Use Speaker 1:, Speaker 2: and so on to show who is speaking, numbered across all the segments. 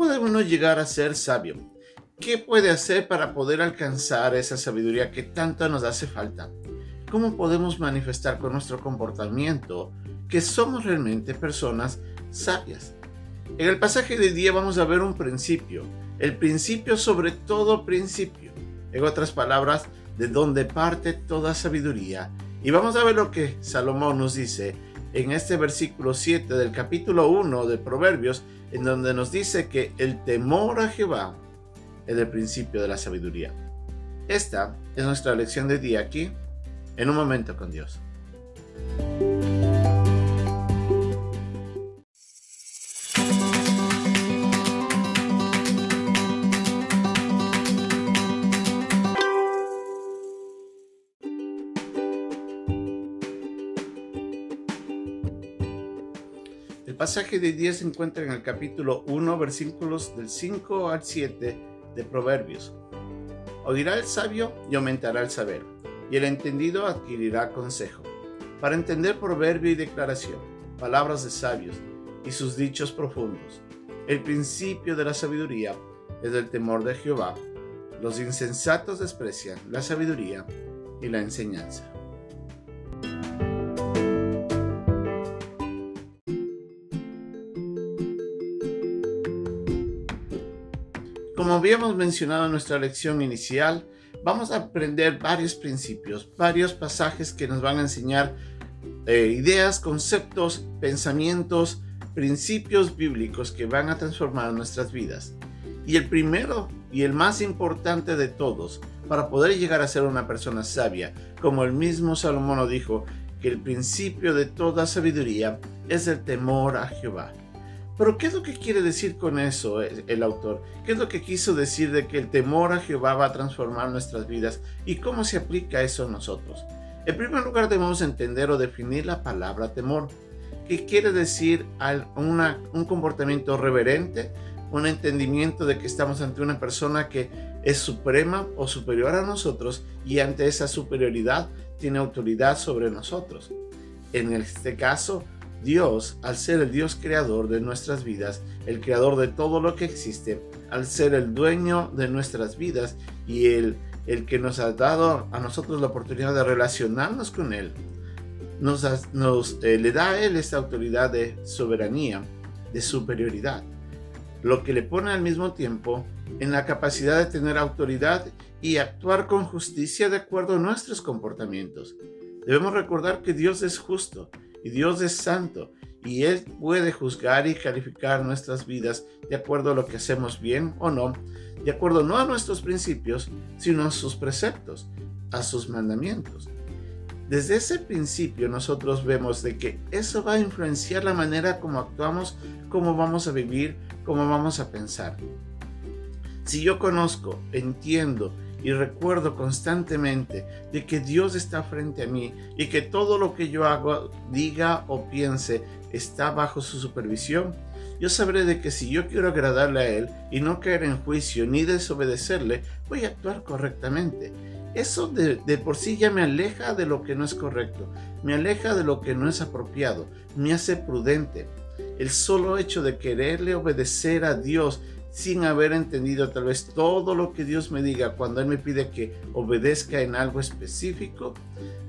Speaker 1: puede uno llegar a ser sabio? ¿Qué puede hacer para poder alcanzar esa sabiduría que tanto nos hace falta? ¿Cómo podemos manifestar con nuestro comportamiento que somos realmente personas sabias? En el pasaje de día vamos a ver un principio, el principio sobre todo principio. En otras palabras, de donde parte toda sabiduría. Y vamos a ver lo que Salomón nos dice en este versículo 7 del capítulo 1 de Proverbios, en donde nos dice que el temor a Jehová es el principio de la sabiduría. Esta es nuestra lección de día aquí, en un momento con Dios. Pasaje de 10 se encuentra en el capítulo 1, versículos del 5 al 7 de Proverbios. Oirá el sabio y aumentará el saber, y el entendido adquirirá consejo, para entender proverbio y declaración, palabras de sabios y sus dichos profundos. El principio de la sabiduría es el temor de Jehová. Los insensatos desprecian la sabiduría y la enseñanza. Habíamos mencionado en nuestra lección inicial, vamos a aprender varios principios, varios pasajes que nos van a enseñar eh, ideas, conceptos, pensamientos, principios bíblicos que van a transformar nuestras vidas. Y el primero y el más importante de todos, para poder llegar a ser una persona sabia, como el mismo Salomón lo dijo, que el principio de toda sabiduría es el temor a Jehová. Pero ¿qué es lo que quiere decir con eso eh, el autor? ¿Qué es lo que quiso decir de que el temor a Jehová va a transformar nuestras vidas y cómo se aplica eso a nosotros? En primer lugar debemos entender o definir la palabra temor, ¿Qué quiere decir un comportamiento reverente, un entendimiento de que estamos ante una persona que es suprema o superior a nosotros y ante esa superioridad tiene autoridad sobre nosotros. En este caso, Dios, al ser el Dios creador de nuestras vidas, el creador de todo lo que existe, al ser el dueño de nuestras vidas y el, el que nos ha dado a nosotros la oportunidad de relacionarnos con Él, nos, eh, le da a Él esta autoridad de soberanía, de superioridad, lo que le pone al mismo tiempo en la capacidad de tener autoridad y actuar con justicia de acuerdo a nuestros comportamientos. Debemos recordar que Dios es justo y Dios es santo y Él puede juzgar y calificar nuestras vidas de acuerdo a lo que hacemos bien o no, de acuerdo no a nuestros principios, sino a sus preceptos, a sus mandamientos. Desde ese principio nosotros vemos de que eso va a influenciar la manera como actuamos, cómo vamos a vivir, cómo vamos a pensar. Si yo conozco, entiendo y recuerdo constantemente de que Dios está frente a mí y que todo lo que yo hago, diga o piense está bajo su supervisión, yo sabré de que si yo quiero agradarle a Él y no caer en juicio ni desobedecerle, voy a actuar correctamente. Eso de, de, por sí ya me aleja de lo que no es correcto, me aleja de lo que no es apropiado, me hace prudente. El solo hecho de quererle obedecer a Dios sin haber entendido tal vez todo lo que Dios me diga cuando Él me pide que obedezca en algo específico,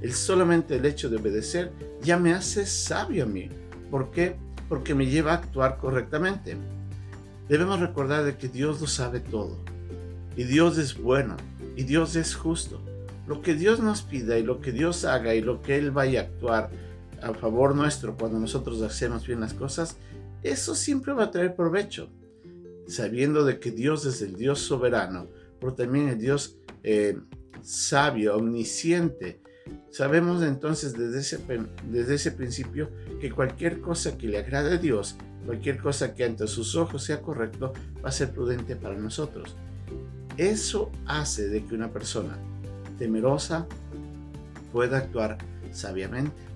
Speaker 1: el solamente el hecho de obedecer ya me hace sabio a mí. ¿Por qué? Porque me lleva a actuar correctamente. Debemos recordar de que Dios lo sabe todo. Y Dios es bueno. Y Dios es justo. Lo que Dios nos pida y lo que Dios haga y lo que Él vaya a actuar a favor nuestro cuando nosotros hacemos bien las cosas, eso siempre va a traer provecho sabiendo de que Dios es el Dios soberano, pero también el Dios eh, sabio, omnisciente. Sabemos entonces desde ese, desde ese principio que cualquier cosa que le agrade a Dios, cualquier cosa que ante sus ojos sea correcto, va a ser prudente para nosotros. Eso hace de que una persona temerosa pueda actuar sabiamente.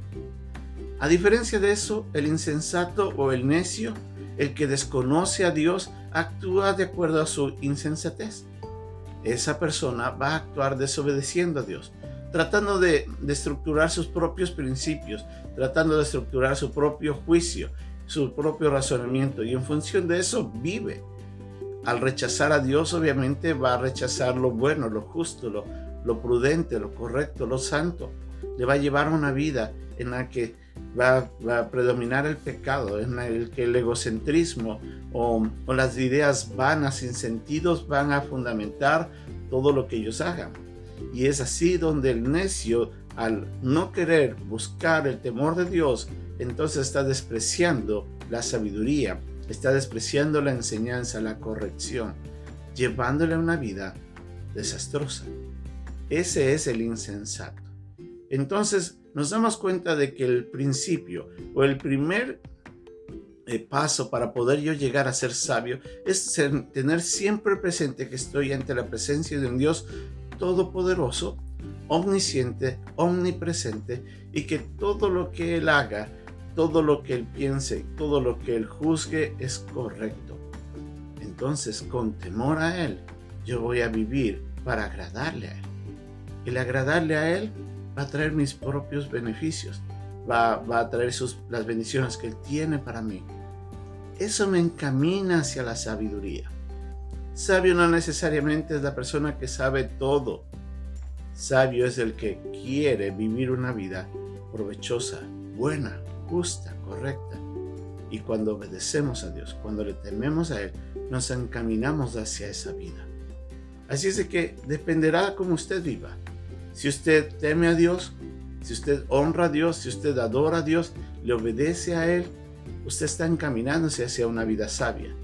Speaker 1: A diferencia de eso, el insensato o el necio, el que desconoce a Dios, actúa de acuerdo a su insensatez. Esa persona va a actuar desobedeciendo a Dios, tratando de, estructurar sus propios principios, tratando de estructurar su propio juicio, su propio razonamiento y en función de eso vive. al rechazar a Dios obviamente va a rechazar lo bueno, lo justo, lo, lo prudente, lo correcto, lo santo. Le va a llevar una vida en la que va, a predominar el pecado, en el que el egocentrismo o, las ideas vanas, sin sentidos, van a fundamentar todo lo que ellos hagan. Y es así donde el necio, al no querer buscar el temor de Dios, entonces está despreciando la sabiduría, está despreciando la enseñanza, la corrección, llevándole una vida desastrosa. Ese es el insensato. Entonces nos damos cuenta de que el principio o el primer eh, paso para poder yo llegar a ser sabio es tener siempre presente que estoy ante la presencia de un Dios todopoderoso, omnisciente, omnipresente y que todo lo que Él haga, todo lo que Él piense, todo lo que Él juzgue es correcto. Entonces, con temor a Él, yo voy a vivir para agradarle a Él. El agradarle a Él va a traer mis propios beneficios, va, a traer sus, las bendiciones que Él tiene para mí. Eso me encamina hacia la sabiduría. Sabio no necesariamente es la persona que sabe todo. Sabio es el que quiere vivir una vida provechosa, buena, justa, correcta. Y cuando obedecemos a Dios, cuando le tememos a Él, nos encaminamos hacia esa vida. Así es de que dependerá cómo usted viva. Si usted teme a Dios, si usted honra a Dios, si usted adora a Dios, le obedece a Él, usted está encaminándose hacia una vida sabia.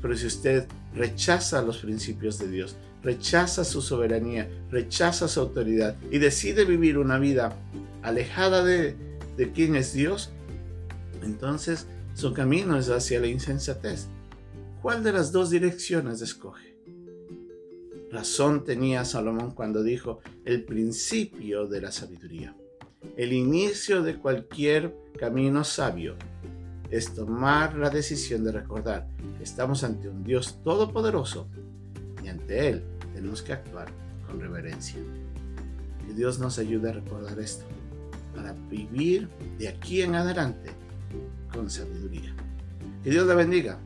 Speaker 1: Pero si usted rechaza los principios de Dios, rechaza su soberanía, rechaza su autoridad y decide vivir una vida alejada de, de quién es Dios, entonces su camino es hacia la insensatez. ¿Cuál de las dos direcciones escoge? Razón tenía Salomón cuando dijo el principio de la sabiduría. El inicio de cualquier camino sabio es tomar la decisión de recordar que estamos ante un Dios todopoderoso y ante Él tenemos que actuar con reverencia. Que Dios nos ayude a recordar esto para vivir de aquí en adelante con sabiduría. Que Dios la bendiga.